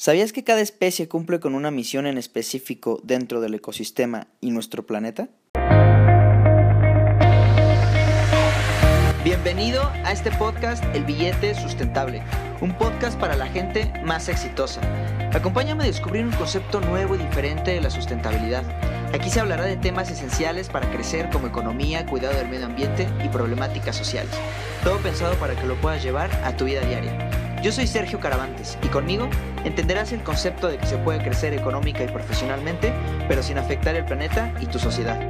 ¿Sabías que cada especie cumple con una misión en específico dentro del ecosistema y nuestro planeta? Bienvenido a este podcast El Billete Sustentable, un podcast para la gente más exitosa. Acompáñame a descubrir un concepto nuevo y diferente de la sustentabilidad. Aquí se hablará de temas esenciales para crecer como economía, cuidado del medio ambiente y problemáticas sociales. Todo pensado para que lo puedas llevar a tu vida diaria. Yo soy Sergio Caravantes y conmigo entenderás el concepto de que se puede crecer económica y profesionalmente, pero sin afectar el planeta y tu sociedad.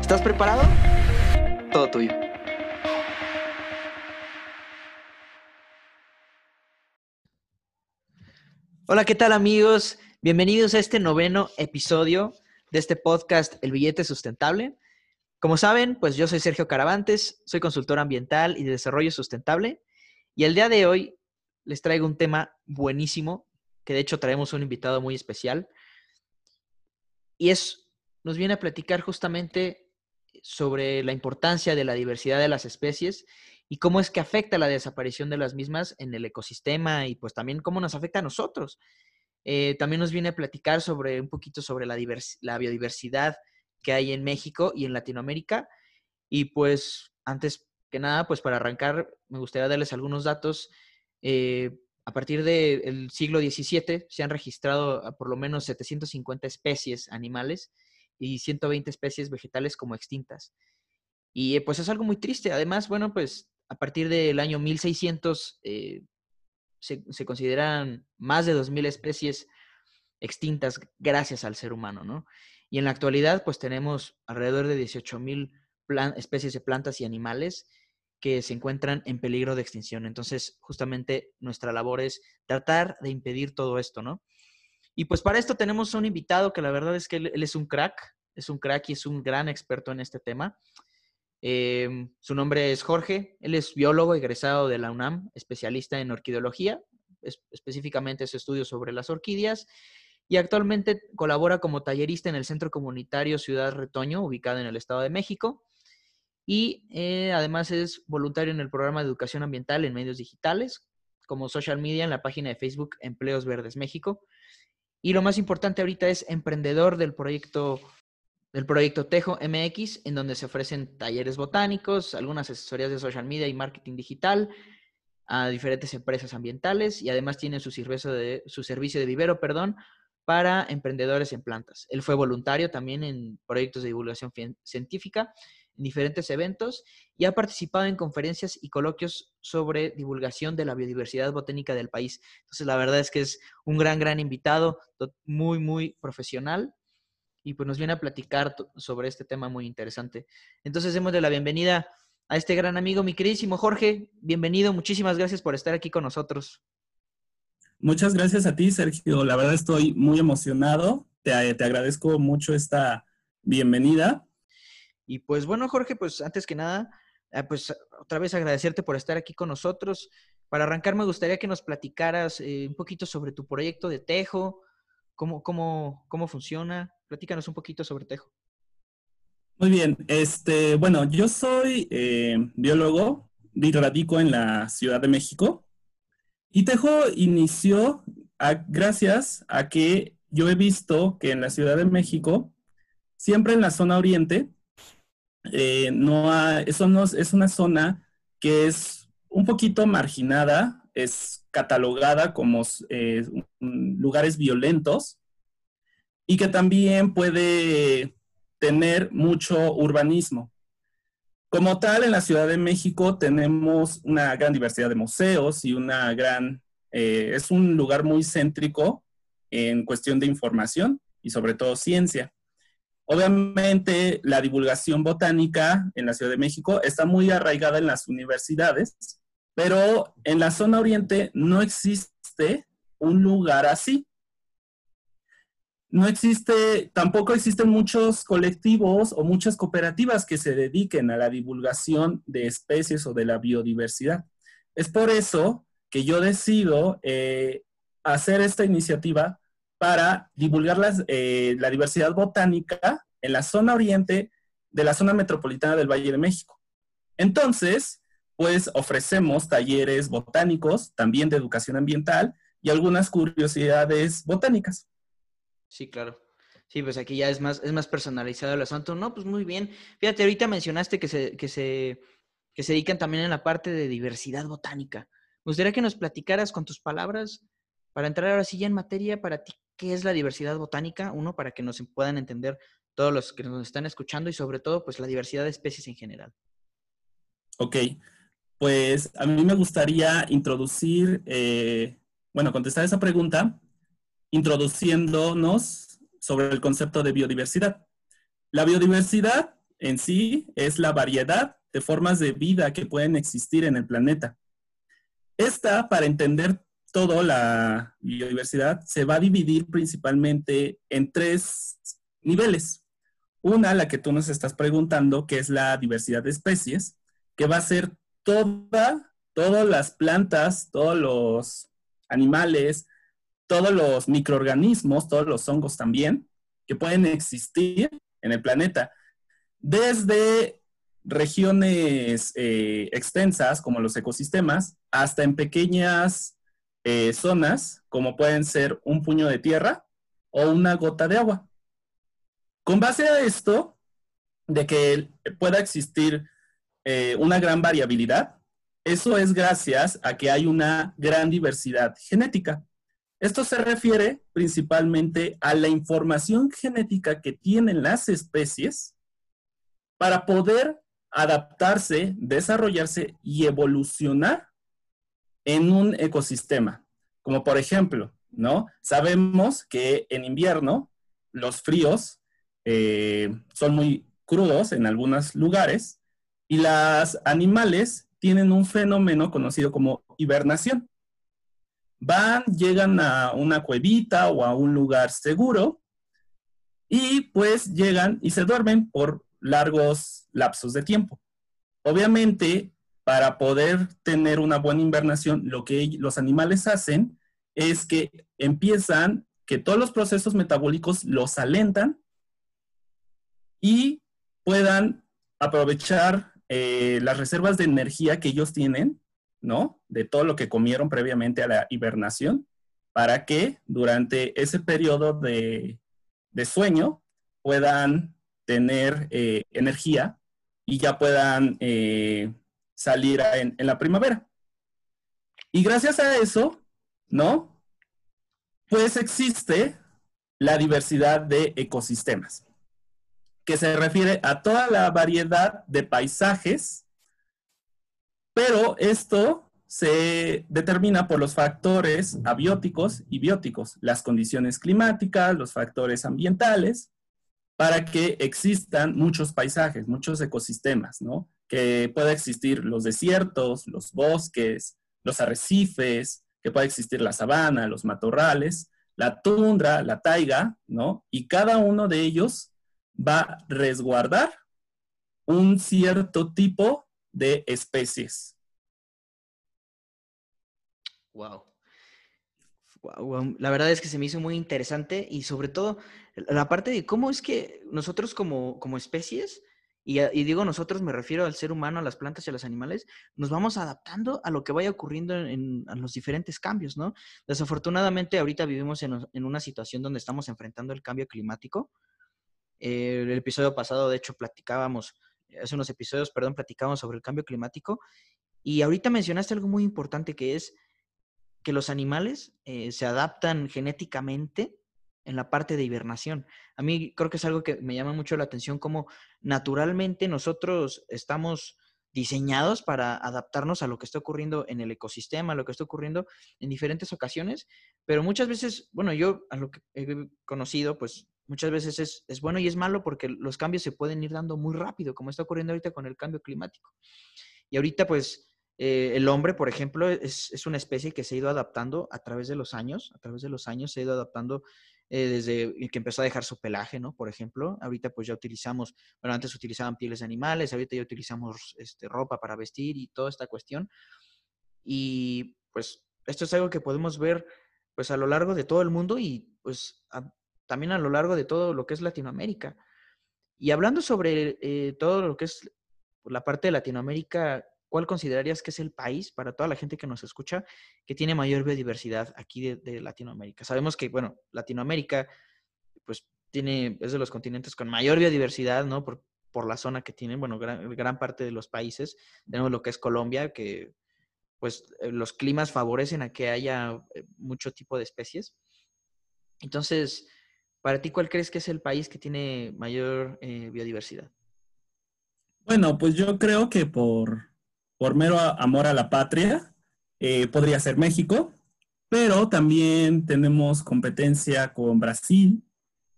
¿Estás preparado? Todo tuyo. Hola, ¿qué tal amigos? Bienvenidos a este noveno episodio de este podcast El Billete Sustentable. Como saben, pues yo soy Sergio Caravantes, soy consultor ambiental y de desarrollo sustentable y el día de hoy les traigo un tema buenísimo, que de hecho traemos un invitado muy especial. Y es, nos viene a platicar justamente sobre la importancia de la diversidad de las especies y cómo es que afecta la desaparición de las mismas en el ecosistema y pues también cómo nos afecta a nosotros. Eh, también nos viene a platicar sobre un poquito sobre la, la biodiversidad que hay en México y en Latinoamérica. Y pues antes que nada, pues para arrancar, me gustaría darles algunos datos eh, a partir del siglo XVII se han registrado por lo menos 750 especies animales y 120 especies vegetales como extintas. Y eh, pues es algo muy triste. Además, bueno, pues a partir del año 1600 eh, se, se, consideran más de 2.000 especies extintas gracias al ser humano, ¿no? Y en la actualidad, pues tenemos alrededor de 18.000 especies de plantas y animales que se encuentran en peligro de extinción. Entonces, justamente nuestra labor es tratar de impedir todo esto, ¿no? Y pues para esto tenemos un invitado que la verdad es que él, es un crack, es un crack y es un gran experto en este tema. Em, su nombre es Jorge, él es biólogo egresado de la UNAM, especialista en orquideología, específicamente su estudio sobre las orquídeas, y actualmente colabora como tallerista en el Centro Comunitario Ciudad Retoño, ubicado en el Estado de México y eh, además es voluntario en el programa de educación ambiental en medios digitales, como social media en la página de Facebook Empleos Verdes México. Y lo más importante ahorita es emprendedor del proyecto del proyecto Tejo MX, en donde se ofrecen talleres botánicos, algunas asesorías de social media y marketing digital a diferentes empresas ambientales y además tiene su servicio de, su servicio de vivero, perdón, para emprendedores en plantas. Él fue voluntario también en proyectos de divulgación científica en diferentes eventos y ha participado en conferencias y coloquios sobre divulgación de la biodiversidad botánica del país. Entonces, la verdad es que es un gran, gran invitado, muy, muy profesional y pues nos viene a platicar sobre este tema muy interesante. Entonces, démosle la bienvenida a este gran amigo, mi queridísimo Jorge. Bienvenido, muchísimas gracias por estar aquí con nosotros. Muchas gracias a ti, Sergio. La verdad estoy muy emocionado. Te, te agradezco mucho esta bienvenida y pues bueno, Jorge, pues antes que nada, eh, pues otra vez agradecerte por estar aquí con nosotros. Para arrancar, me gustaría que nos platicaras eh, un poquito sobre tu proyecto de Tejo, cómo, cómo, cómo funciona. Platícanos un poquito sobre Tejo. Muy bien, este, bueno, yo soy eh, biólogo y radico en la Ciudad de México. Y Tejo inició gracias a que yo he visto que en la Ciudad de México, siempre en la zona oriente, eh, no eso no, es una zona que es un poquito marginada, es catalogada como eh, lugares violentos y que también puede tener mucho urbanismo. Como tal, en la Ciudad de México tenemos una gran diversidad de museos y una gran, eh, es un lugar muy céntrico en cuestión de información y sobre todo ciencia. Obviamente, la divulgación botánica en la Ciudad de México está muy arraigada en las universidades, pero en la zona oriente no existe un lugar así. No existe, tampoco existen muchos colectivos o muchas cooperativas que se dediquen a la divulgación de especies o de la biodiversidad. Es por eso que yo decido eh, hacer esta iniciativa para divulgar eh, la diversidad botánica en la zona oriente de la zona metropolitana del Valle de México. Entonces, pues ofrecemos talleres botánicos, también de educación ambiental, y algunas curiosidades botánicas. Sí, claro. Sí, pues aquí ya es más, es más personalizado el asunto. No, pues muy bien. Fíjate, ahorita mencionaste que se, que se, que se dedican también en la parte de diversidad botánica. Me gustaría que nos platicaras con tus palabras, para entrar ahora sí ya en materia, para ti, ¿qué es la diversidad botánica? Uno, para que nos puedan entender todos los que nos están escuchando y sobre todo, pues la diversidad de especies en general. Ok, pues a mí me gustaría introducir, eh, bueno, contestar esa pregunta introduciéndonos sobre el concepto de biodiversidad. La biodiversidad en sí es la variedad de formas de vida que pueden existir en el planeta. Esta, para entender todo la biodiversidad, se va a dividir principalmente en tres niveles. Una, la que tú nos estás preguntando, que es la diversidad de especies, que va a ser toda, todas las plantas, todos los animales, todos los microorganismos, todos los hongos también, que pueden existir en el planeta. Desde regiones eh, extensas, como los ecosistemas, hasta en pequeñas eh, zonas, como pueden ser un puño de tierra o una gota de agua. Con base a esto, de que pueda existir eh, una gran variabilidad, eso es gracias a que hay una gran diversidad genética. Esto se refiere principalmente a la información genética que tienen las especies para poder adaptarse, desarrollarse y evolucionar en un ecosistema. Como por ejemplo, ¿no? Sabemos que en invierno los fríos eh, son muy crudos en algunos lugares y los animales tienen un fenómeno conocido como hibernación van, llegan a una cuevita o a un lugar seguro y pues llegan y se duermen por largos lapsos de tiempo. Obviamente, para poder tener una buena invernación, lo que los animales hacen es que empiezan, que todos los procesos metabólicos los alentan y puedan aprovechar eh, las reservas de energía que ellos tienen ¿no? De todo lo que comieron previamente a la hibernación, para que durante ese periodo de, sueño puedan tener eh, energía y ya puedan eh, salir en, en, la primavera. Y gracias a eso, ¿no? Pues existe la diversidad de ecosistemas, que se refiere a toda la variedad de paisajes pero esto se determina por los factores abióticos y bióticos, las condiciones climáticas, los factores ambientales, para que existan muchos paisajes, muchos ecosistemas, ¿no? Que pueda existir los desiertos, los bosques, los arrecifes, que pueda existir la sabana, los matorrales, la tundra, la taiga, ¿no? Y cada uno de ellos va a resguardar un cierto tipo de especies. Wow. La verdad es que se me hizo muy interesante y sobre todo la parte de cómo es que nosotros como, como especies, y, digo nosotros me refiero al ser humano, a las plantas y a los animales, nos vamos adaptando a lo que vaya ocurriendo en, los diferentes cambios, ¿no? Desafortunadamente ahorita vivimos en, una situación donde estamos enfrentando el cambio climático. Eh, el episodio pasado, de hecho, platicábamos hace unos episodios, perdón, platicamos sobre el cambio climático. Y ahorita mencionaste algo muy importante que es que los animales eh, se adaptan genéticamente en la parte de hibernación. A mí creo que es algo que me llama mucho la atención, como naturalmente nosotros estamos diseñados para adaptarnos a lo que está ocurriendo en el ecosistema, a lo que está ocurriendo en diferentes ocasiones, pero muchas veces, bueno, yo a lo que he conocido, pues muchas veces es, bueno y es malo porque los cambios se pueden ir dando muy rápido, como está ocurriendo ahorita con el cambio climático. Y ahorita, pues, eh, el hombre, por ejemplo, es, una especie que se ha ido adaptando a través de los años, a través de los años se ha ido adaptando eh, desde que empezó a dejar su pelaje, ¿no? Por ejemplo, ahorita pues ya utilizamos, bueno, antes utilizaban pieles de animales, ahorita ya utilizamos este, ropa para vestir y toda esta cuestión. Y pues esto es algo que podemos ver pues a lo largo de todo el mundo y pues también a lo largo de todo lo que es Latinoamérica. Y hablando sobre eh, todo lo que es la parte de Latinoamérica, ¿cuál considerarías que es el país, para toda la gente que nos escucha, que tiene mayor biodiversidad aquí de, Latinoamérica? Sabemos que, bueno, Latinoamérica, pues tiene, es de los continentes con mayor biodiversidad, ¿no? Por, por la zona que tienen, bueno, gran, gran parte de los países. Tenemos lo que es Colombia, que pues eh, los climas favorecen a que haya eh, mucho tipo de especies. Entonces, para ti, ¿cuál crees que es el país que tiene mayor eh, biodiversidad? Bueno, pues yo creo que por, por mero amor a la patria, podría ser México, pero también tenemos competencia con Brasil,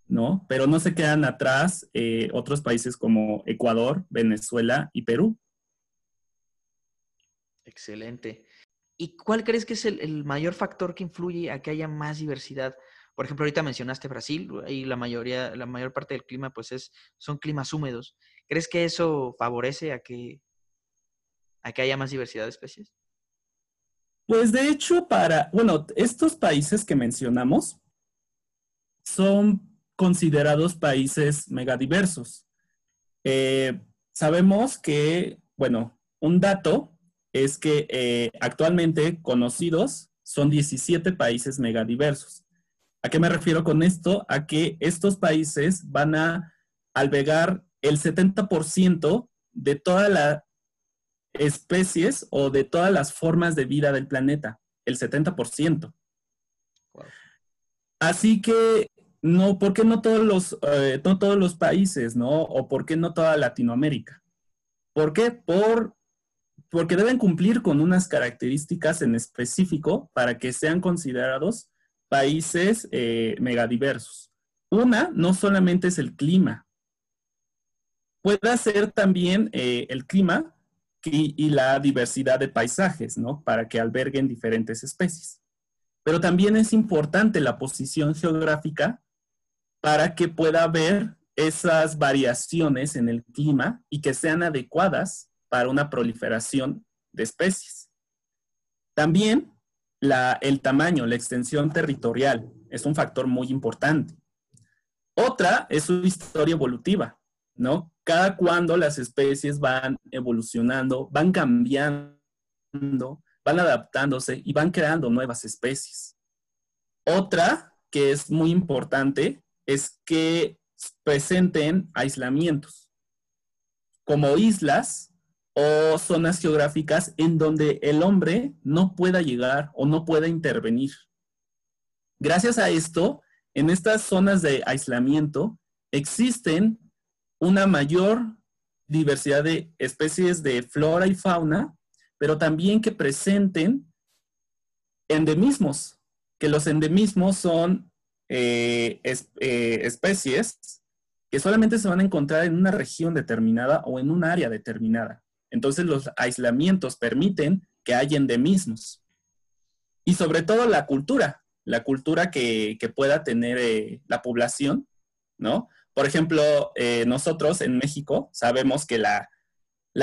¿no? Pero no se quedan atrás otros países como Ecuador, Venezuela y Perú. Excelente. ¿Y cuál crees que es el, mayor factor que influye a que haya más diversidad? Por ejemplo, ahorita mencionaste Brasil, y la mayoría, la mayor parte del clima, pues es, son climas húmedos. ¿Crees que eso favorece a que, a que haya más diversidad de especies? Pues de hecho, para, bueno, estos países que mencionamos son considerados países megadiversos. Eh, sabemos que, bueno, un dato es que eh, actualmente conocidos son 17 países megadiversos. ¿A qué me refiero con esto? A que estos países van a albergar el 70% de todas las especies o de todas las formas de vida del planeta, el 70%. Así que, no, ¿por qué no todos los, eh, no todos los países, no? ¿O por qué no toda Latinoamérica? ¿Por qué? Por porque deben cumplir con unas características en específico para que sean considerados países eh, megadiversos. Una, no solamente es el clima, puede ser también eh, el clima y, la diversidad de paisajes, ¿no? Para que alberguen diferentes especies. Pero también es importante la posición geográfica para que pueda haber esas variaciones en el clima y que sean adecuadas para una proliferación de especies. También el tamaño, la extensión territorial es un factor muy importante. Otra es su historia evolutiva, ¿no? Cada cuando las especies van evolucionando, van cambiando, van adaptándose y van creando nuevas especies. Otra que es muy importante es que presenten aislamientos, como islas o zonas geográficas en donde el hombre no pueda llegar o no pueda intervenir. Gracias a esto, en estas zonas de aislamiento existen una mayor diversidad de especies de flora y fauna, pero también que presenten endemismos, que los endemismos son eh, eh, especies que solamente se van a encontrar en una región determinada o en un área determinada. Entonces los aislamientos permiten que haya endemismos. Y sobre todo la cultura, la cultura que, pueda tener eh, la población, ¿no? Por ejemplo, eh, nosotros en México sabemos que la,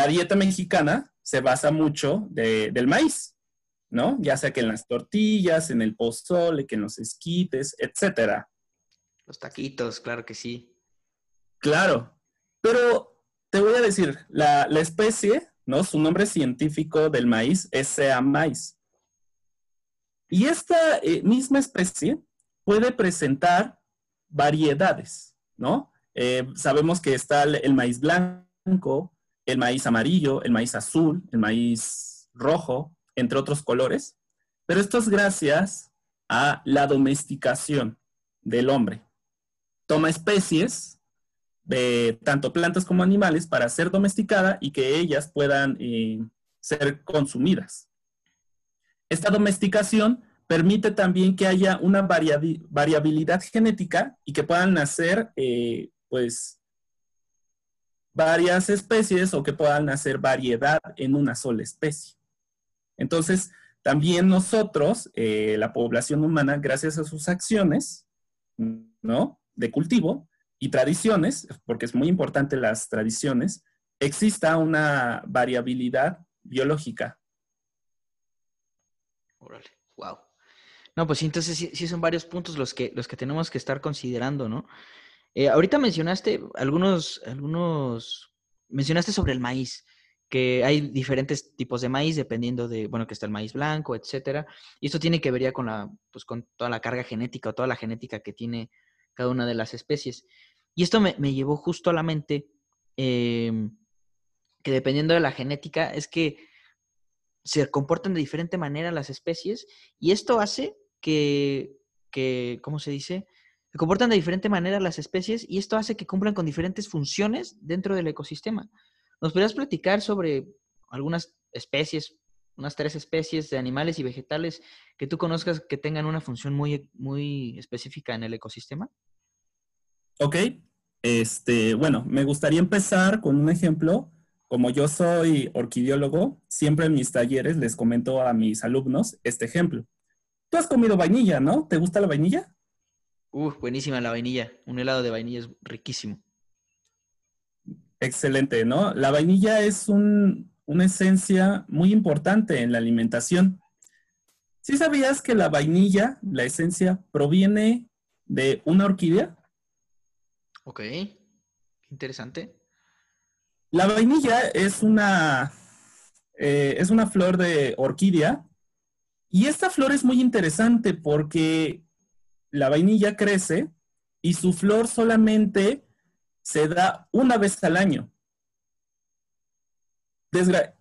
dieta mexicana se basa mucho del maíz, ¿no? Ya sea que en las tortillas, en el pozole, que en los esquites, etcétera. Los taquitos, claro que sí. Claro, pero te voy a decir, la, especie, ¿no? Su nombre científico del maíz es Sea maíz. Y esta eh, misma especie puede presentar variedades, ¿no? Eh, sabemos que está el, maíz blanco, el maíz amarillo, el maíz azul, el maíz rojo, entre otros colores, pero esto es gracias a la domesticación del hombre. Toma especies de tanto plantas como animales para ser domesticada y que ellas puedan eh, ser consumidas. Esta domesticación permite también que haya una variabilidad genética y que puedan nacer, eh, pues, varias especies o que puedan nacer variedad en una sola especie. Entonces, también nosotros, eh, la población humana, gracias a sus acciones, ¿no? De cultivo, y tradiciones, porque es muy importante las tradiciones, exista una variabilidad biológica. Órale, wow. No, pues sí, entonces sí, son varios puntos los que, los que tenemos que estar considerando, ¿no? Eh, ahorita mencionaste algunos, algunos, mencionaste sobre el maíz. que hay diferentes tipos de maíz dependiendo de, bueno, que está el maíz blanco, etcétera. Y esto tiene que ver ya con la, pues con toda la carga genética o toda la genética que tiene cada una de las especies. Y esto me, llevó justo a la mente em, que dependiendo de la genética es que se comportan de diferente manera las especies y esto hace que, que ¿cómo se dice? Se comportan de diferente manera las especies y esto hace que cumplan con diferentes funciones dentro del ecosistema. ¿Nos podrías platicar sobre algunas especies, unas tres especies de animales y vegetales que tú conozcas que tengan una función muy, muy específica en el ecosistema? Ok. Este, bueno, me gustaría empezar con un ejemplo. Como yo soy orquidiólogo, siempre en mis talleres les comento a mis alumnos este ejemplo. Tú has comido vainilla, ¿no? ¿Te gusta la vainilla? Uh, buenísima la vainilla. Un helado de vainilla es riquísimo. Excelente, ¿no? La vainilla es una esencia muy importante en la alimentación. ¿Sí sabías que la vainilla, la esencia, proviene de una orquídea? Ok, interesante. La vainilla es una, eh, es una flor de orquídea y esta flor es muy interesante porque la vainilla crece y su flor solamente se da una vez al año.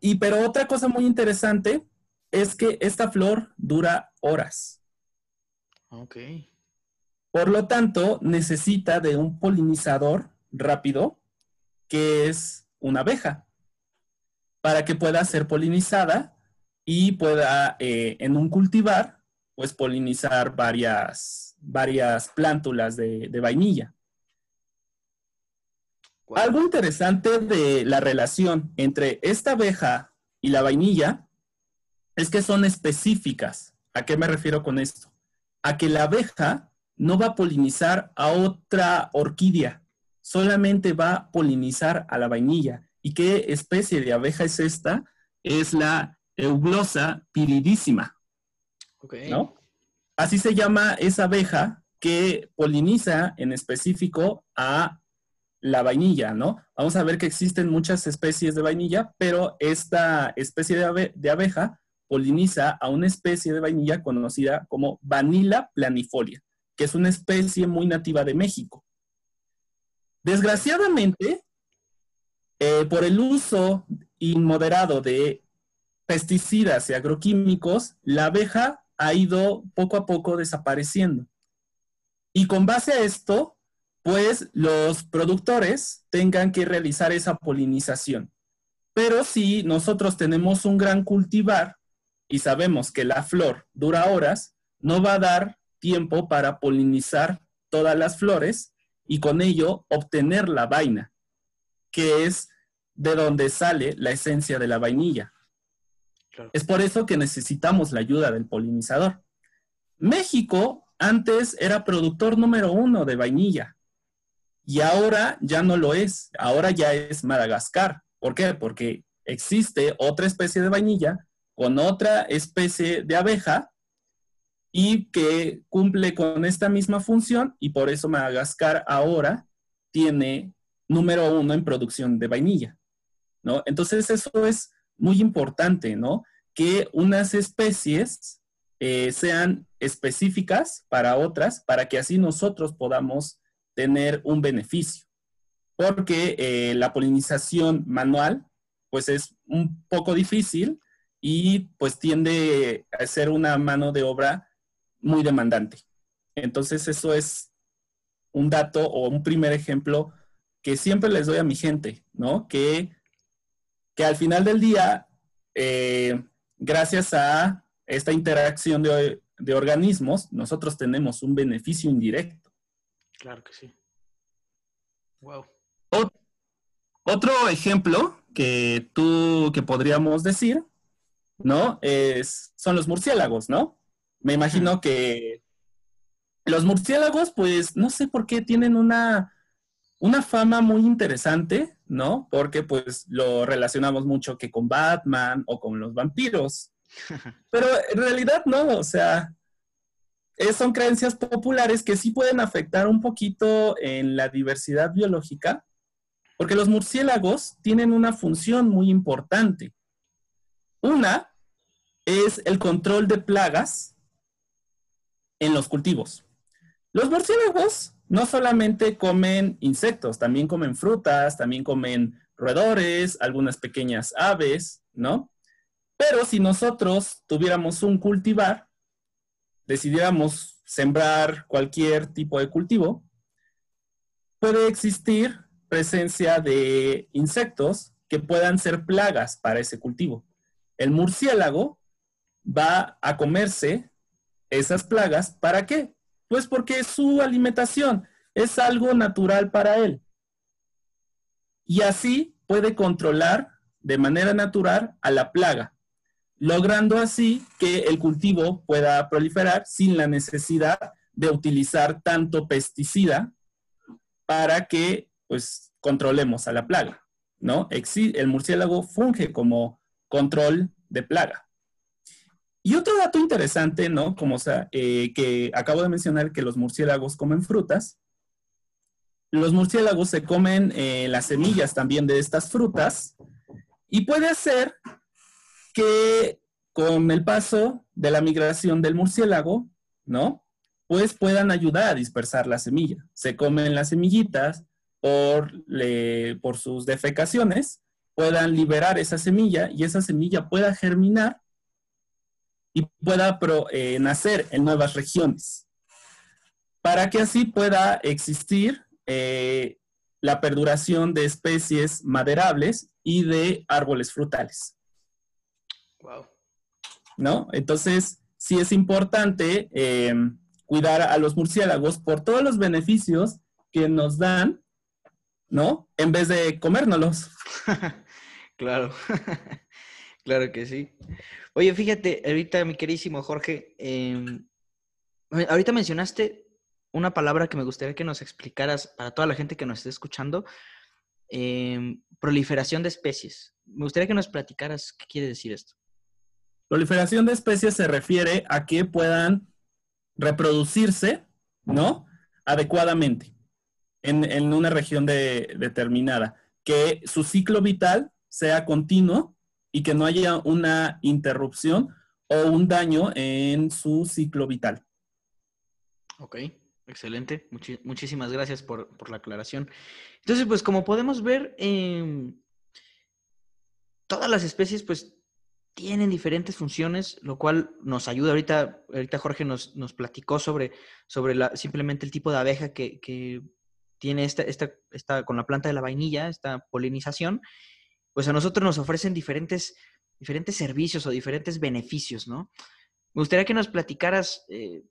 y pero otra cosa muy interesante es que esta flor dura horas. Ok. Por lo tanto, necesita de un polinizador rápido, que es una abeja, para que pueda ser polinizada y pueda eh, en un cultivar, pues polinizar varias, varias plántulas de vainilla. Algo interesante de la relación entre esta abeja y la vainilla es que son específicas. ¿A qué me refiero con esto? A que la abeja no va a polinizar a otra orquídea, solamente va a polinizar a la vainilla. ¿Y qué especie de abeja es esta? Es la euglosa piridísima. ¿no? Así se llama esa abeja que poliniza en específico a la vainilla, ¿no? Vamos a ver que existen muchas especies de vainilla, pero esta especie de, abeja poliniza a una especie de vainilla conocida como Vanilla planifolia, que es una especie muy nativa de México. Desgraciadamente, eh, por el uso inmoderado de pesticidas y agroquímicos, la abeja ha ido poco a poco desapareciendo. Y con base a esto, pues los productores tengan que realizar esa polinización. Pero si nosotros tenemos un gran cultivar y sabemos que la flor dura horas, no va a dar tiempo para polinizar todas las flores y con ello obtener la vaina, que es de donde sale la esencia de la vainilla. Es por eso que necesitamos la ayuda del polinizador. México antes era productor número uno de vainilla y ahora ya no lo es, ahora ya es Madagascar. ¿Por qué? Porque existe otra especie de vainilla con otra especie de abeja y que cumple con esta misma función y por eso Madagascar ahora tiene número uno en producción de vainilla, ¿no? Entonces eso es muy importante, ¿no? Que unas especies eh, sean específicas para otras, para que así nosotros podamos tener un beneficio, porque eh, la polinización manual pues es un poco difícil y pues tiende a ser una mano de obra muy demandante. Entonces eso es un dato o un primer ejemplo que siempre les doy a mi gente, ¿no? Que, que al final del día, eh, gracias a esta interacción de, de organismos, nosotros tenemos un beneficio indirecto. Claro que sí. Wow. otro ejemplo que tú, que podríamos decir, ¿no? Es, son los murciélagos, ¿no? Me imagino que los murciélagos, pues, no sé por qué tienen una, una fama muy interesante, ¿no? Porque pues lo relacionamos mucho que con Batman o con los vampiros. Pero en realidad no, o sea, son creencias populares que sí pueden afectar un poquito en la diversidad biológica, Porque los murciélagos tienen una función muy importante. Una es el control de plagas en los cultivos. Los murciélagos no solamente comen insectos, también comen frutas, también comen roedores, algunas pequeñas aves, ¿no? Pero si nosotros tuviéramos un cultivar, decidiéramos sembrar cualquier tipo de cultivo, puede existir presencia de insectos que puedan ser plagas para ese cultivo. El murciélago va a comerse esas plagas. ¿Para qué? Pues porque su alimentación es algo natural para él. Y así puede controlar de manera natural a la plaga, logrando así que el cultivo pueda proliferar sin la necesidad de utilizar tanto pesticida para que pues controlemos a la plaga, ¿no? El murciélago funge como control de plaga. Y otro dato interesante, ¿no? Como sea, eh, que acabo de mencionar que los murciélagos comen frutas. Los murciélagos se comen eh, las semillas también de estas frutas y puede ser que con el paso de la migración del murciélago, ¿no? Pues puedan ayudar a dispersar la semilla. Se comen las semillitas por, por sus defecaciones, puedan liberar esa semilla y esa semilla pueda germinar y pueda eh, nacer en nuevas regiones, para que así pueda existir eh, la perduración de especies maderables y de árboles frutales. Wow. ¿No? Entonces, sí es importante em, cuidar a los murciélagos por todos los beneficios que nos dan, ¿no? En vez de comérnoslos. claro. claro que sí. Oye, fíjate, ahorita mi querísimo Jorge, em, ahorita mencionaste una palabra que me gustaría que nos explicaras para toda la gente que nos esté escuchando, em, proliferación de especies. Me gustaría que nos platicaras qué quiere decir esto. Proliferación de especies se refiere a que puedan reproducirse, ¿no? Adecuadamente en, una región determinada, que su ciclo vital sea continuo y que no haya una interrupción o un daño en su ciclo vital. Ok, excelente. muchísimas gracias por, la aclaración. Entonces, pues como podemos ver, em, todas las especies pues tienen diferentes funciones, lo cual nos ayuda. Ahorita, ahorita Jorge nos, nos platicó sobre, sobre simplemente el tipo de abeja que, que tiene esta, esta, esta, con la planta de la vainilla, esta polinización pues a nosotros nos ofrecen diferentes, diferentes servicios o diferentes beneficios, ¿no? Me gustaría que nos platicaras eh,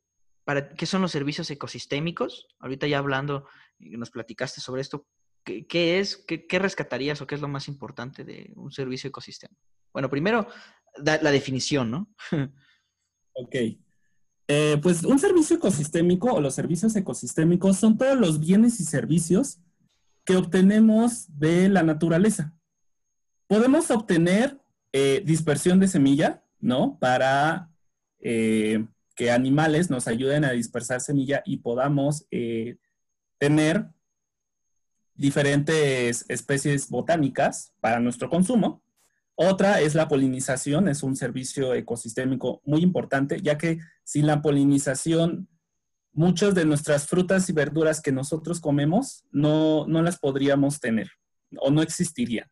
para qué son los servicios ecosistémicos. Ahorita ya hablando, eh, nos platicaste sobre esto. ¿Qué, es? Qué, rescatarías o qué es lo más importante de un servicio ecosistema? Bueno, primero, la definición, ¿no? ok. Eh, pues un servicio ecosistémico o los servicios ecosistémicos son todos los bienes y servicios que obtenemos de la naturaleza podemos obtener eh, dispersión de semilla, ¿no? Para eh, que animales nos ayuden a dispersar semilla y podamos eh, tener diferentes especies botánicas para nuestro consumo. Otra es la polinización, es un servicio ecosistémico muy importante, ya que sin la polinización, muchas de nuestras frutas y verduras que nosotros comemos no, no las podríamos tener o no existirían.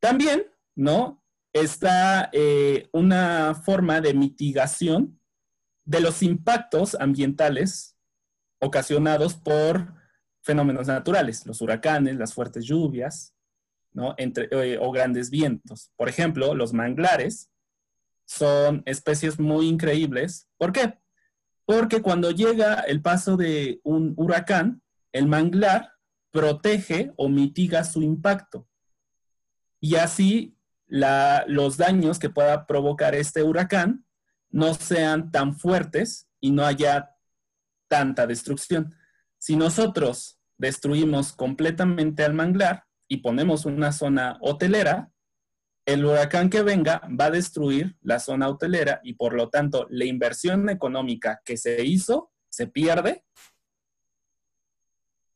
También, ¿no? Está eh, una forma de mitigación de los impactos ambientales ocasionados por fenómenos naturales, los huracanes, las fuertes lluvias, ¿no? Eh, o grandes vientos. Por ejemplo, los manglares son especies muy increíbles. ¿Por qué? Porque cuando llega el paso de un huracán, el manglar protege o mitiga su impacto y así los daños que pueda provocar este huracán no sean tan fuertes y no haya tanta destrucción. Si nosotros destruimos completamente al manglar y ponemos una zona hotelera, el huracán que venga va a destruir la zona hotelera y por lo tanto la inversión económica que se hizo se pierde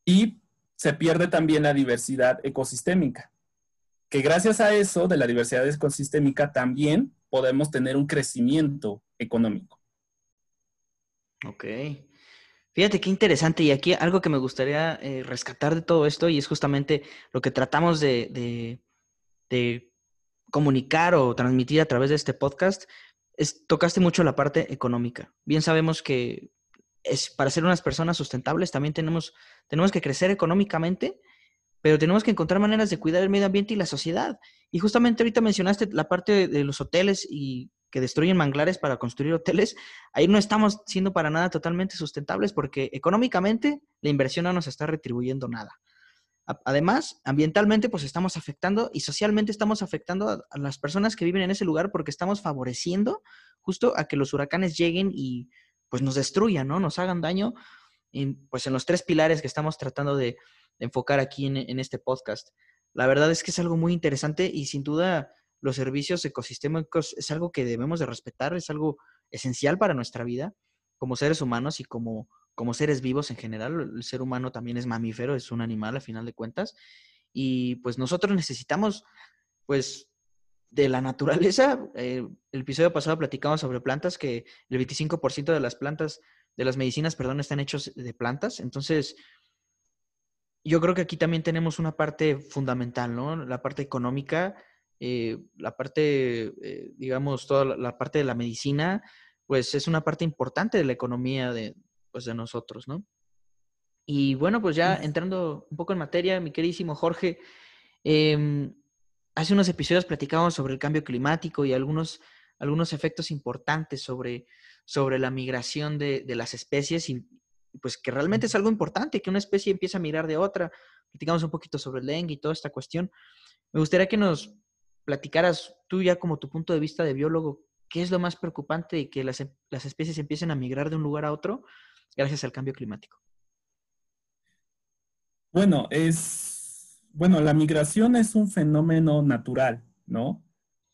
y se pierde también la diversidad ecosistémica, que gracias a eso de la diversidad ecosistémica también podemos tener un crecimiento económico. Ok. Fíjate qué interesante. Y aquí algo que me gustaría eh, rescatar de todo esto, y es justamente lo que tratamos de, comunicar o transmitir a través de este podcast, es tocaste mucho la parte económica. Bien sabemos que es, para ser unas personas sustentables también tenemos, tenemos que crecer económicamente, pero tenemos que encontrar maneras de cuidar el medio ambiente y la sociedad. Y justamente ahorita mencionaste la parte de los hoteles y que destruyen manglares para construir hoteles, ahí no estamos siendo para nada totalmente sustentables porque económicamente la inversión no nos está retribuyendo nada. Además, ambientalmente, pues estamos afectando y socialmente estamos afectando a, las personas que viven en ese lugar porque estamos favoreciendo justo a que los huracanes lleguen y pues nos destruyan, ¿no? Nos hagan daño pues en los tres pilares que estamos tratando de, enfocar aquí en, en este podcast. La verdad es que es algo muy interesante y sin duda los servicios ecosistémicos es algo que debemos de respetar, es algo esencial para nuestra vida como seres humanos y como, como seres vivos en general. El ser humano también es mamífero, es un animal a final de cuentas. Y pues nosotros necesitamos, pues, de la naturaleza. Eh, el episodio pasado platicamos sobre plantas, que el 25% de las plantas, de las medicinas, perdón, están hechos de plantas. Entonces, yo creo que aquí también tenemos una parte fundamental, ¿no? La parte económica eh, la parte, eh, digamos, toda la, parte de la medicina, pues es una parte importante de la economía de, pues, de nosotros, ¿no? Y bueno, pues ya entrando un poco en materia, mi queridísimo Jorge, em, hace unos episodios platicábamos sobre el cambio climático y algunos, algunos efectos importantes sobre, sobre la migración de, de las especies y pues que realmente es algo importante, que una especie empiece a migrar de otra. Platicamos un poquito sobre el dengue y toda esta cuestión. Me gustaría que nos platicaras tú ya como tu punto de vista de biólogo, ¿qué es lo más preocupante de que las, las especies empiecen a migrar de un lugar a otro gracias al cambio climático? Bueno, es, bueno, la migración es un fenómeno natural, ¿no?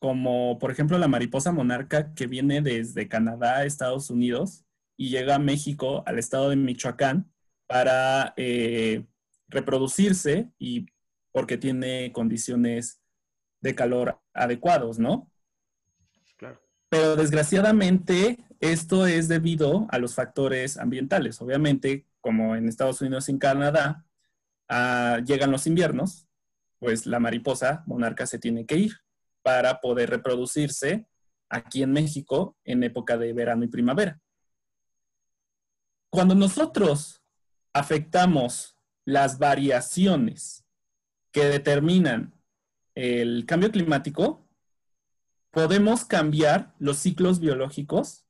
Como por ejemplo la mariposa monarca que viene desde Canadá a Estados Unidos y llega a México, al estado de Michoacán, para eh, reproducirse y porque tiene condiciones de calor adecuados, ¿no? Claro. Pero desgraciadamente esto es debido a los factores ambientales. Obviamente, como en Estados Unidos y en Canadá, ah, llegan los inviernos, pues la mariposa monarca se tiene que ir para poder reproducirse aquí en México en época de verano y primavera. Cuando nosotros afectamos las variaciones que determinan el cambio climático, podemos cambiar los ciclos biológicos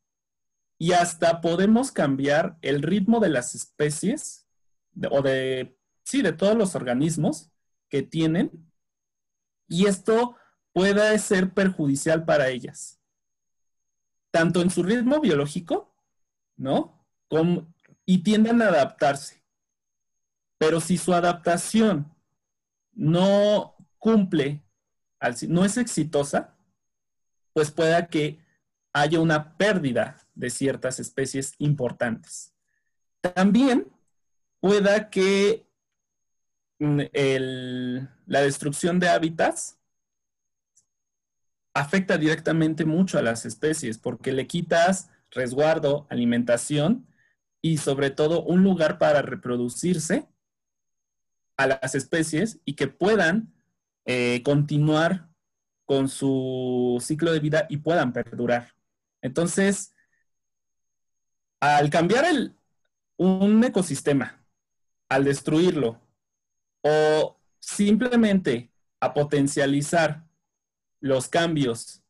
y hasta podemos cambiar el ritmo de las especies o de, sí, de todos los organismos que tienen y esto puede ser perjudicial para ellas, tanto en su ritmo biológico, ¿no? Y tienden a adaptarse. Pero si su adaptación no cumple, no es exitosa, pues pueda que haya una pérdida de ciertas especies importantes. También pueda que mm, la destrucción de hábitats afecta directamente mucho a las especies porque le quitas resguardo, alimentación y sobre todo un lugar para reproducirse a las especies y que puedan eh, continuar con su ciclo de vida y puedan perdurar. Entonces, al cambiar un ecosistema, al destruirlo o simplemente a potencializar los cambios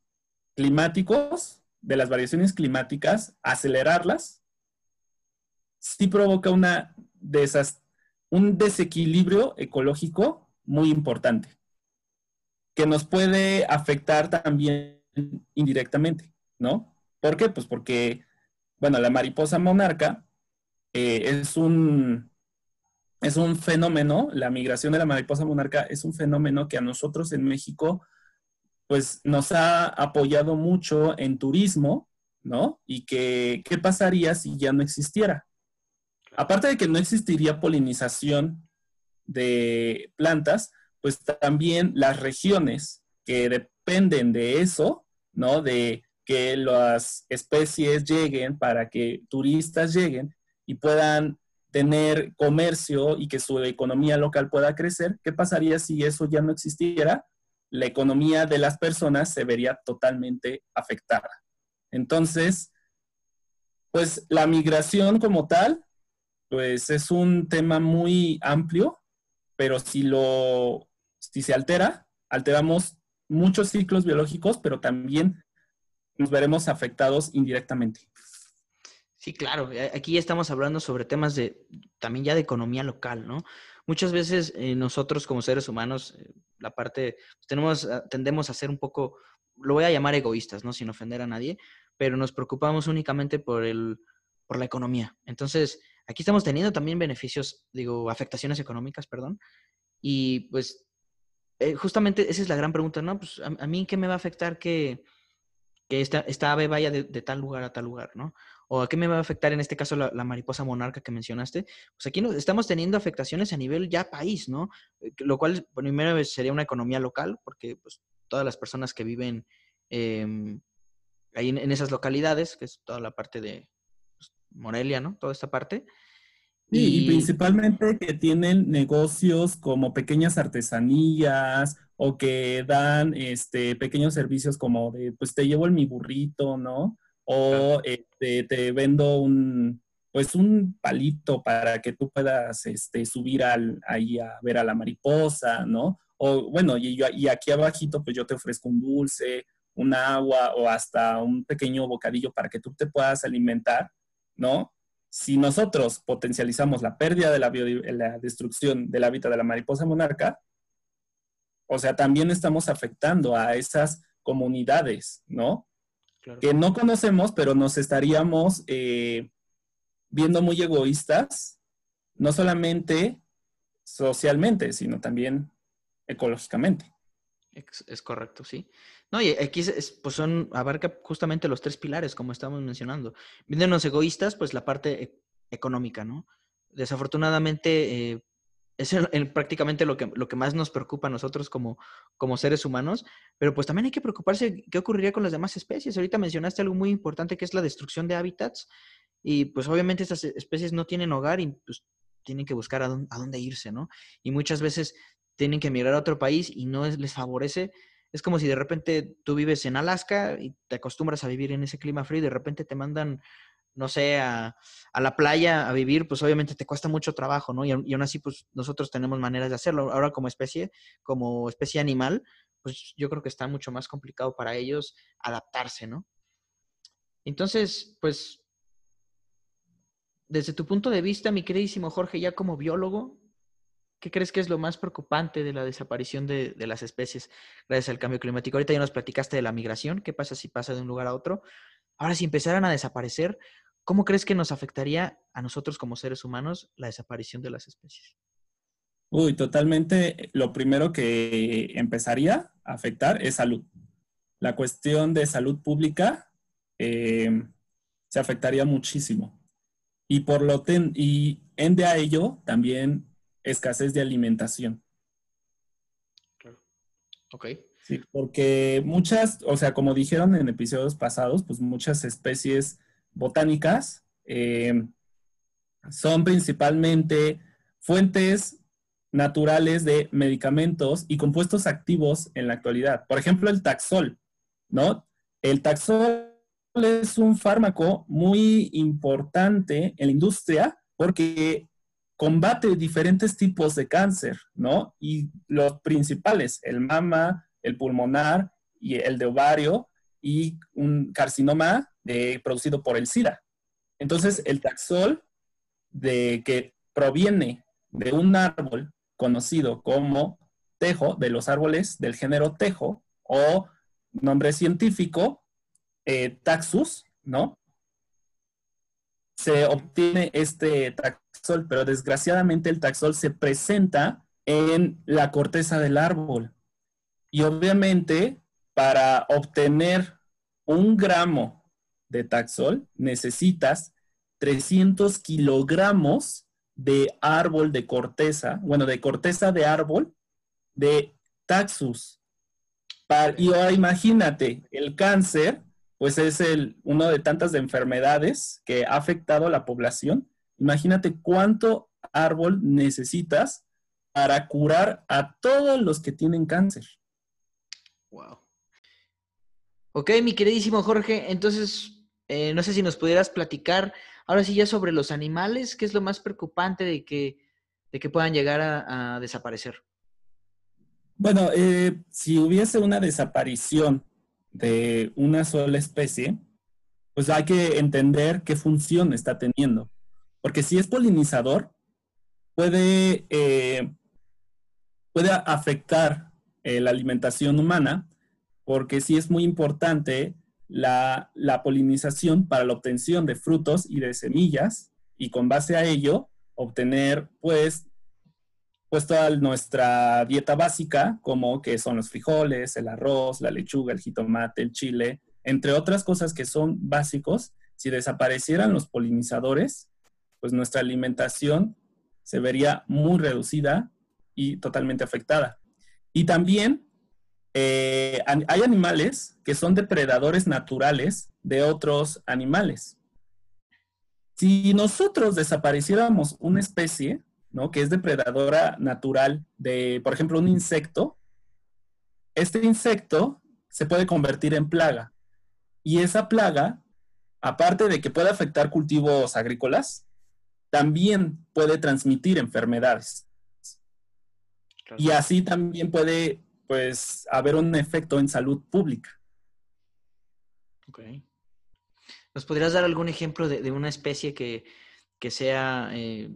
climáticos, de las variaciones climáticas, acelerarlas, sí provoca una un desequilibrio ecológico muy importante que nos puede afectar también indirectamente, ¿no? ¿Por qué? Pues porque, bueno, la mariposa monarca eh, es, un, es un fenómeno, la migración de la mariposa monarca es un fenómeno que a nosotros en México, pues nos ha apoyado mucho en turismo, ¿no? Y que, ¿qué pasaría si ya no existiera? Aparte de que no existiría polinización de plantas, pues también las regiones que dependen de eso, ¿no? De que las especies lleguen para que turistas lleguen y puedan tener comercio y que su economía local pueda crecer, ¿qué pasaría si eso ya no existiera? La economía de las personas se vería totalmente afectada. Entonces, pues la migración como tal, pues es un tema muy amplio, pero si lo, si se altera, alteramos muchos ciclos biológicos, pero también nos veremos afectados indirectamente. Sí, claro. Aquí ya estamos hablando sobre temas de también ya de economía local, ¿no? Muchas veces eh, nosotros como seres humanos, eh, la parte, pues, tenemos, ah, tendemos a ser un poco, lo voy a llamar egoístas, ¿no? Sin ofender a nadie, pero nos preocupamos únicamente por el, por la economía. Entonces, aquí estamos teniendo también beneficios, digo, afectaciones económicas, perdón. Y pues, eh, justamente esa es la gran pregunta, ¿no? Pues a, mí, ¿qué me va a afectar que, que esta, esta ave vaya de, de, tal lugar a tal lugar, ¿no? ¿O a qué me va a afectar en este caso la, mariposa monarca que mencionaste? Pues aquí no, estamos teniendo afectaciones a nivel ya país, ¿no? Eh, lo cual, primero sería una economía local, porque pues, todas las personas que viven em, ahí en, esas localidades, que es toda la parte de pues, Morelia, ¿no? Toda esta parte. y... y principalmente que tienen negocios como pequeñas artesanías o que dan este, pequeños servicios como de, pues te llevo en mi burrito, ¿no? O este, te vendo un, pues un palito para que tú puedas este, subir al, ahí a ver a la mariposa, ¿no? O bueno, y, y aquí abajito pues yo te ofrezco un dulce, un agua o hasta un pequeño bocadillo para que tú te puedas alimentar, ¿no? Si nosotros potencializamos la pérdida de la, la destrucción del hábitat de la mariposa monarca, o sea, también estamos afectando a esas comunidades, ¿no? Que no conocemos, pero nos estaríamos eh, viendo muy egoístas, no solamente socialmente, sino también ecológicamente. Es, correcto, sí. No, y aquí pues son, abarca justamente los tres pilares, como estamos mencionando. Viéndonos egoístas, pues la parte e, económica, ¿no? Desafortunadamente, eh, es prácticamente lo que, lo que más nos preocupa a nosotros como, como seres humanos, pero pues también hay que preocuparse qué ocurriría con las demás especies. Ahorita mencionaste algo muy importante que es la destrucción de hábitats y pues obviamente estas especies no tienen hogar y pues tienen que buscar a dónde, irse, ¿no? Y muchas veces tienen que emigrar a otro país y no les favorece. Es como si de repente tú vives en Alaska y te acostumbras a vivir en ese clima frío y de repente te mandan no sé, a, la playa a vivir, pues obviamente te cuesta mucho trabajo, ¿no? Y, aún así, pues nosotros tenemos maneras de hacerlo. Ahora como especie, como especie animal, pues yo creo que está mucho más complicado para ellos adaptarse, ¿no? Entonces, pues, desde tu punto de vista, mi queridísimo Jorge, ya como biólogo, ¿qué crees que es lo más preocupante de la desaparición de, de las especies gracias al cambio climático? Ahorita ya nos platicaste de la migración, ¿qué pasa si pasa de un lugar a otro? Ahora, si empezaran a desaparecer, ¿Cómo crees que nos afectaría a nosotros como seres humanos la desaparición de las especies? Uy, totalmente. Lo primero que empezaría a afectar es salud. La cuestión de salud pública eh, se afectaría muchísimo. Y por lo ten, y ende a ello también escasez de alimentación. Claro. Ok. Sí, porque muchas, o sea, como dijeron en episodios pasados, pues muchas especies botánicas eh, son principalmente fuentes naturales de medicamentos y compuestos activos en la actualidad. Por ejemplo, el taxol, ¿no? El taxol es un fármaco muy importante en la industria porque combate diferentes tipos de cáncer, ¿no? Y los principales, el mama, el pulmonar y el de ovario y un carcinoma producido por el SIDA. Entonces, el taxol de que proviene de un árbol conocido como tejo, de los árboles del género tejo, o nombre científico, eh, taxus, ¿no? Se obtiene este taxol, pero desgraciadamente el taxol se presenta en la corteza del árbol. Y obviamente, para obtener un gramo de Taxol, necesitas 300 kilogramos de árbol de corteza, bueno, de corteza de árbol, de taxus. y ahora imagínate, el cáncer, pues es el, uno de tantas enfermedades que ha afectado a la población. Imagínate cuánto árbol necesitas para curar a todos los que tienen cáncer. Wow. Ok, mi queridísimo Jorge, entonces, eh, no sé si nos pudieras platicar ahora sí ya sobre los animales, ¿qué es lo más preocupante de que, de que puedan llegar a, desaparecer? Bueno, eh, si hubiese una desaparición de una sola especie, pues hay que entender qué función está teniendo. Porque si es polinizador, puede, eh, puede afectar la alimentación humana, porque sí es muy importante la, polinización para la obtención de frutos y de semillas, y con base a ello obtener pues, pues toda nuestra dieta básica, como que son los frijoles, el arroz, la lechuga, el jitomate, el chile, entre otras cosas que son básicos. Si desaparecieran los polinizadores, pues nuestra alimentación se vería muy reducida y totalmente afectada. Y también eh, hay animales que son depredadores naturales de otros animales. Si nosotros desapareciéramos una especie, ¿no? Que es depredadora natural de, por ejemplo, un insecto, este insecto se puede convertir en plaga. Y esa plaga, aparte de que puede afectar cultivos agrícolas, también puede transmitir enfermedades. Y así también puede, pues, haber un efecto en salud pública. Ok. ¿Nos podrías dar algún ejemplo de, una especie que, sea, eh,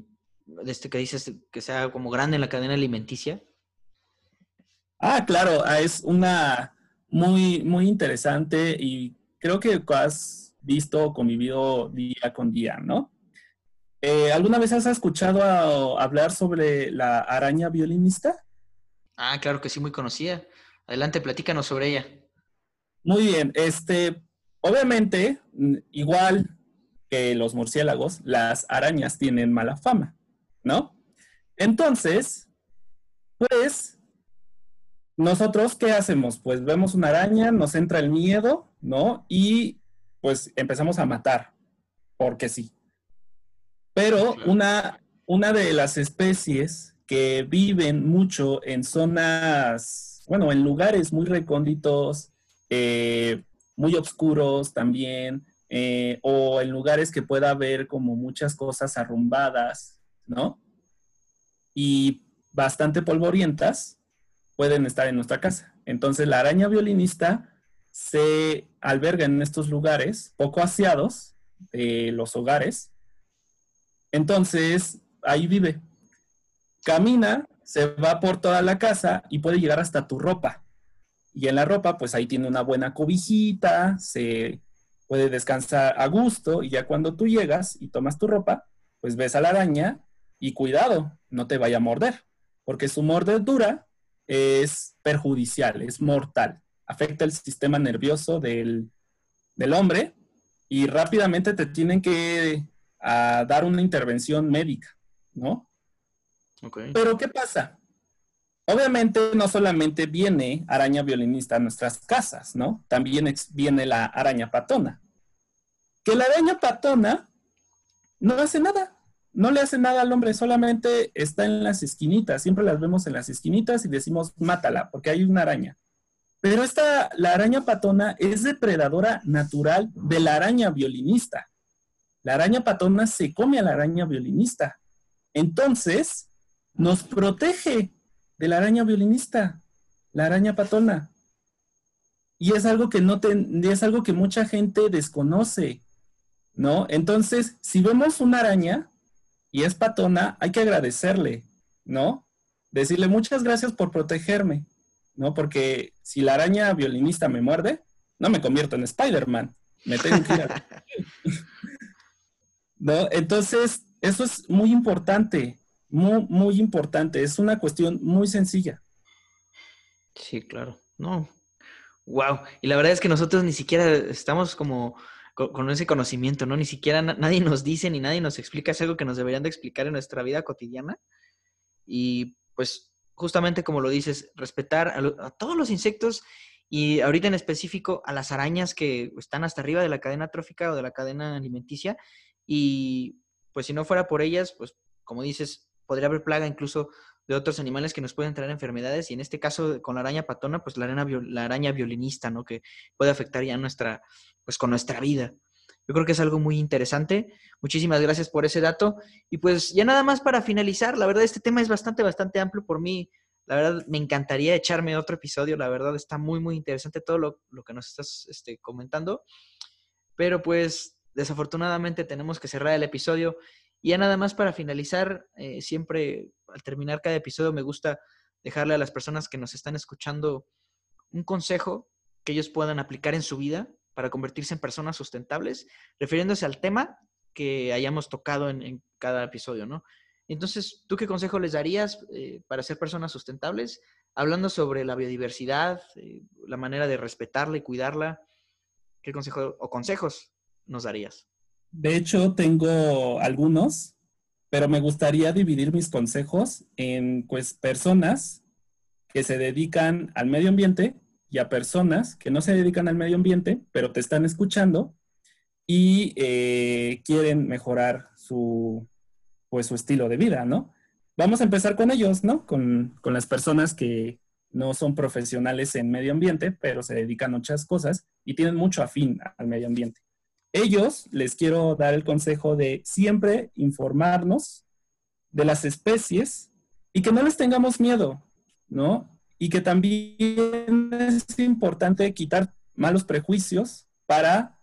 de este que dices, que sea como grande en la cadena alimenticia? Ah, claro, ah, es una muy, muy interesante y creo que has visto o convivido día con día, ¿no? Eh, ¿Alguna vez has escuchado hablar sobre la araña violinista? Ah, claro que sí, muy conocida. Adelante, platícanos sobre ella. Muy bien, este, obviamente, igual que los murciélagos, las arañas tienen mala fama, ¿no? Entonces, pues, nosotros, ¿qué hacemos? Pues vemos una araña, nos entra el miedo, ¿no? Y pues empezamos a matar, porque sí. Pero una, una de las especies que viven mucho en zonas, bueno, en lugares muy recónditos, eh, muy oscuros también, eh, o en lugares que pueda haber como muchas cosas arrumbadas, ¿no? Y bastante polvorientas, pueden estar en nuestra casa. Entonces la araña violinista se alberga en estos lugares poco aseados de los hogares entonces, ahí vive. Camina, se va por toda la casa y puede llegar hasta tu ropa. Y en la ropa, pues ahí tiene una buena cobijita, se puede descansar a gusto y ya cuando tú llegas y tomas tu ropa, pues ves a la araña y cuidado, no te vaya a morder, porque su mordedura es perjudicial, es mortal, afecta el sistema nervioso del, del hombre y rápidamente te tienen que a dar una intervención médica, ¿no? Pero ¿qué pasa? Obviamente no solamente viene araña violinista a nuestras casas, ¿no? También viene la araña patona. Que la araña patona no hace nada, no le hace nada al hombre, solamente está en las esquinitas, siempre las vemos en las esquinitas y decimos mátala, porque hay una araña. Pero esta, la araña patona es depredadora natural de la araña violinista. La araña patona se come a la araña violinista. Entonces, nos protege de la araña violinista, la araña patona. Y es algo que no es algo que mucha gente desconoce, ¿no? Entonces, si vemos una araña y es patona, hay que agradecerle, ¿no? Decirle muchas gracias por protegerme, ¿no? Porque si la araña violinista me muerde, no me convierto en Spider-Man. Me tengo. ¿no? Entonces, eso es muy importante, muy, muy importante. Es una cuestión muy sencilla. Sí, claro. No. Wow. Y la verdad es que nosotros ni siquiera estamos como con, ese conocimiento, ¿no? Ni siquiera nadie nos dice ni nadie nos explica, es algo que nos deberían de explicar en nuestra vida cotidiana. Y pues justamente como lo dices, respetar a, todos los insectos y ahorita en específico a las arañas que están hasta arriba de la cadena trófica o de la cadena alimenticia. Y pues si no fuera por ellas, pues como dices, podría haber plaga incluso de otros animales que nos pueden traer enfermedades y en este caso con la araña patona, pues la araña, la araña violinista, ¿no? Que puede afectar ya nuestra, pues con nuestra vida. Yo creo que es algo muy interesante. Muchísimas gracias por ese dato. Y pues ya nada más para finalizar, la verdad este tema es bastante, bastante amplio por mí. La verdad me encantaría echarme otro episodio. La verdad está muy, muy interesante todo lo, que nos estás este, comentando. Pero pues desafortunadamente tenemos que cerrar el episodio. Y ya nada más para finalizar, eh, siempre al terminar cada episodio me gusta dejarle a las personas que nos están escuchando un consejo que ellos puedan aplicar en su vida para convertirse en personas sustentables, refiriéndose al tema que hayamos tocado en, cada episodio, ¿no? Entonces, ¿tú qué consejo les darías eh, para ser personas sustentables? Hablando sobre la biodiversidad, eh, la manera de respetarla y cuidarla, ¿qué consejo o consejos nos darías? De hecho, tengo algunos, pero me gustaría dividir mis consejos en pues, personas que se dedican al medio ambiente y a personas que no se dedican al medio ambiente, pero te están escuchando y eh, quieren mejorar su, pues, su estilo de vida, ¿no? Vamos a empezar con ellos, ¿no? Con, con las personas que no son profesionales en medio ambiente, pero se dedican a muchas cosas y tienen mucho afín al medio ambiente. Ellos les quiero dar el consejo de siempre informarnos de las especies y que no les tengamos miedo, ¿no? y que también es importante quitar malos prejuicios para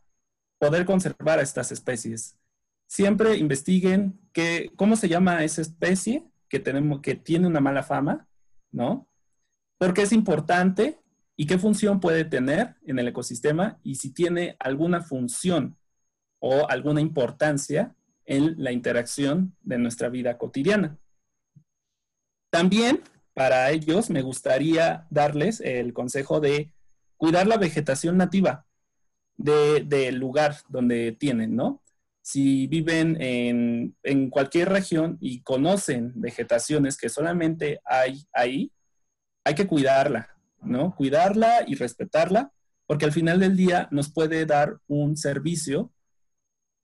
poder conservar a estas especies. Siempre investiguen que, cómo se llama esa especie que, tenemos, que tiene una mala fama, ¿no? Porque es importante y qué función puede tener en el ecosistema y si tiene alguna función o alguna importancia en la interacción de nuestra vida cotidiana. También para ellos me gustaría darles el consejo de cuidar la vegetación nativa del lugar donde tienen, ¿no? Si viven en, en, cualquier región y conocen vegetaciones que solamente hay ahí, hay que cuidarla, ¿no? Cuidarla y respetarla, porque al final del día nos puede dar un servicio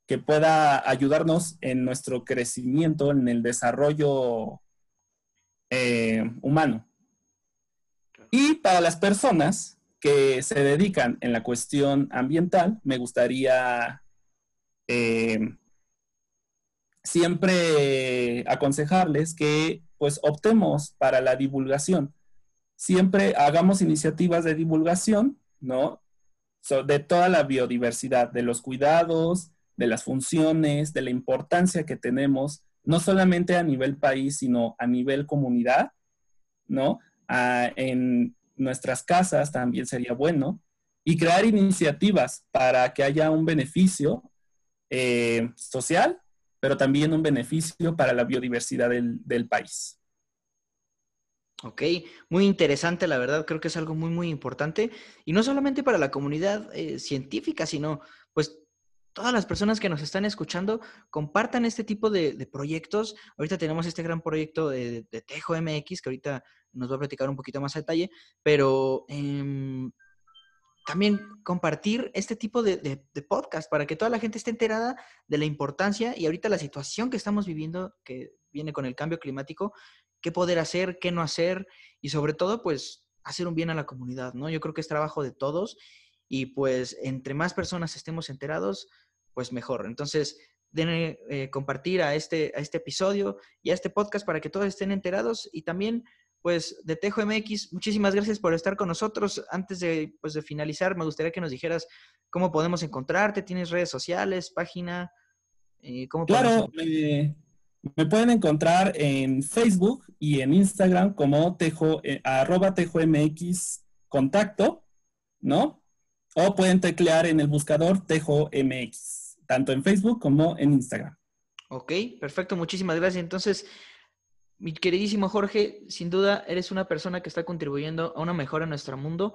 que pueda ayudarnos en nuestro crecimiento, en el desarrollo eh, humano. Y para las personas que se dedican en la cuestión ambiental, me gustaría eh, siempre aconsejarles que pues optemos para la divulgación. Siempre hagamos iniciativas de divulgación, ¿no? de toda la biodiversidad, de los cuidados, de las funciones, de la importancia que tenemos no solamente a nivel país, sino a nivel comunidad, ¿no? en nuestras casas también sería bueno. Y crear iniciativas para que haya un beneficio eh, social, pero también un beneficio para la biodiversidad del, país. Ok, muy interesante, la verdad, creo que es algo muy, muy importante. Y no solamente para la comunidad eh, científica, sino pues todas las personas que nos están escuchando compartan este tipo de, proyectos. Ahorita tenemos este gran proyecto de, Tejo MX, que ahorita nos va a platicar un poquito más a detalle, pero em, también compartir este tipo de, podcast para que toda la gente esté enterada de la importancia y ahorita la situación que estamos viviendo, que viene con el cambio climático, qué poder hacer, qué no hacer y sobre todo, pues, hacer un bien a la comunidad, ¿no? Yo creo que es trabajo de todos y pues entre más personas estemos enterados, pues mejor. Entonces, den eh, compartir a este, a este episodio y a este podcast para que todos estén enterados y también pues de Tejo MX, muchísimas gracias por estar con nosotros. Antes de, pues, de finalizar, me gustaría que nos dijeras cómo podemos encontrarte. ¿Tienes redes sociales, página? Eh, ¿cómo claro, me, pueden encontrar en Facebook y en Instagram como tejo, eh, arroba tejo MX contacto, ¿no? O pueden teclear en el buscador Tejo MX tanto en Facebook como en Instagram. Ok, perfecto, muchísimas gracias. Entonces, mi queridísimo Jorge, sin duda eres una persona que está contribuyendo a una mejora en nuestro mundo.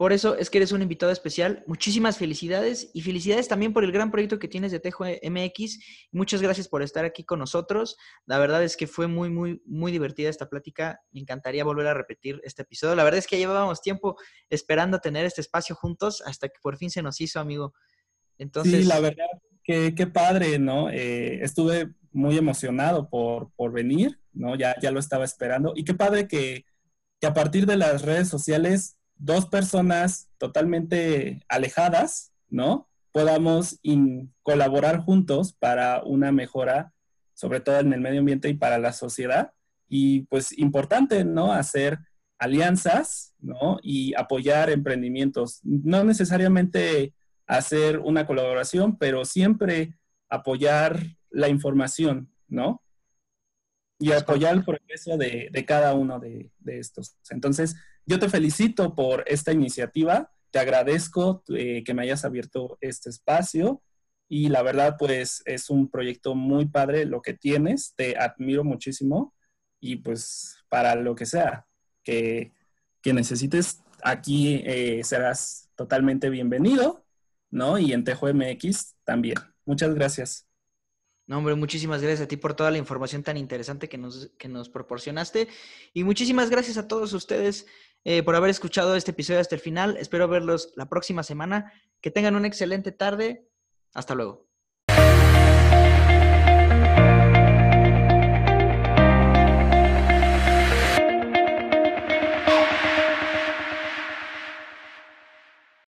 Por eso es que eres un invitado especial. Muchísimas felicidades y felicidades también por el gran proyecto que tienes de Tejo MX. Muchas gracias por estar aquí con nosotros. La verdad es que fue muy, muy, muy divertida esta plática. Me encantaría volver a repetir este episodio. La verdad es que llevábamos tiempo esperando tener este espacio juntos hasta que por fin se nos hizo, amigo. Entonces... Sí, la verdad, que qué padre, ¿no? Eh, estuve muy emocionado por, por venir, ¿no? Ya, ya lo estaba esperando. Y qué padre que, que a partir de las redes sociales dos personas totalmente alejadas, ¿no? Podamos colaborar juntos para una mejora, sobre todo en el medio ambiente y para la sociedad. Y pues importante, ¿no? Hacer alianzas, ¿no? Y apoyar emprendimientos. No necesariamente hacer una colaboración, pero siempre apoyar la información, ¿no? Y apoyar el progreso de, cada uno de, de estos. Entonces, yo te felicito por esta iniciativa, te agradezco eh, que me hayas abierto este espacio y la verdad pues es un proyecto muy padre lo que tienes, te admiro muchísimo y pues para lo que sea que, necesites aquí eh, serás totalmente bienvenido, ¿no? Y en Tejo MX también. Muchas gracias. No, hombre, muchísimas gracias a ti por toda la información tan interesante que nos, que nos proporcionaste. Y muchísimas gracias a todos ustedes eh, por haber escuchado este episodio hasta el final. Espero verlos la próxima semana. Que tengan una excelente tarde. Hasta luego.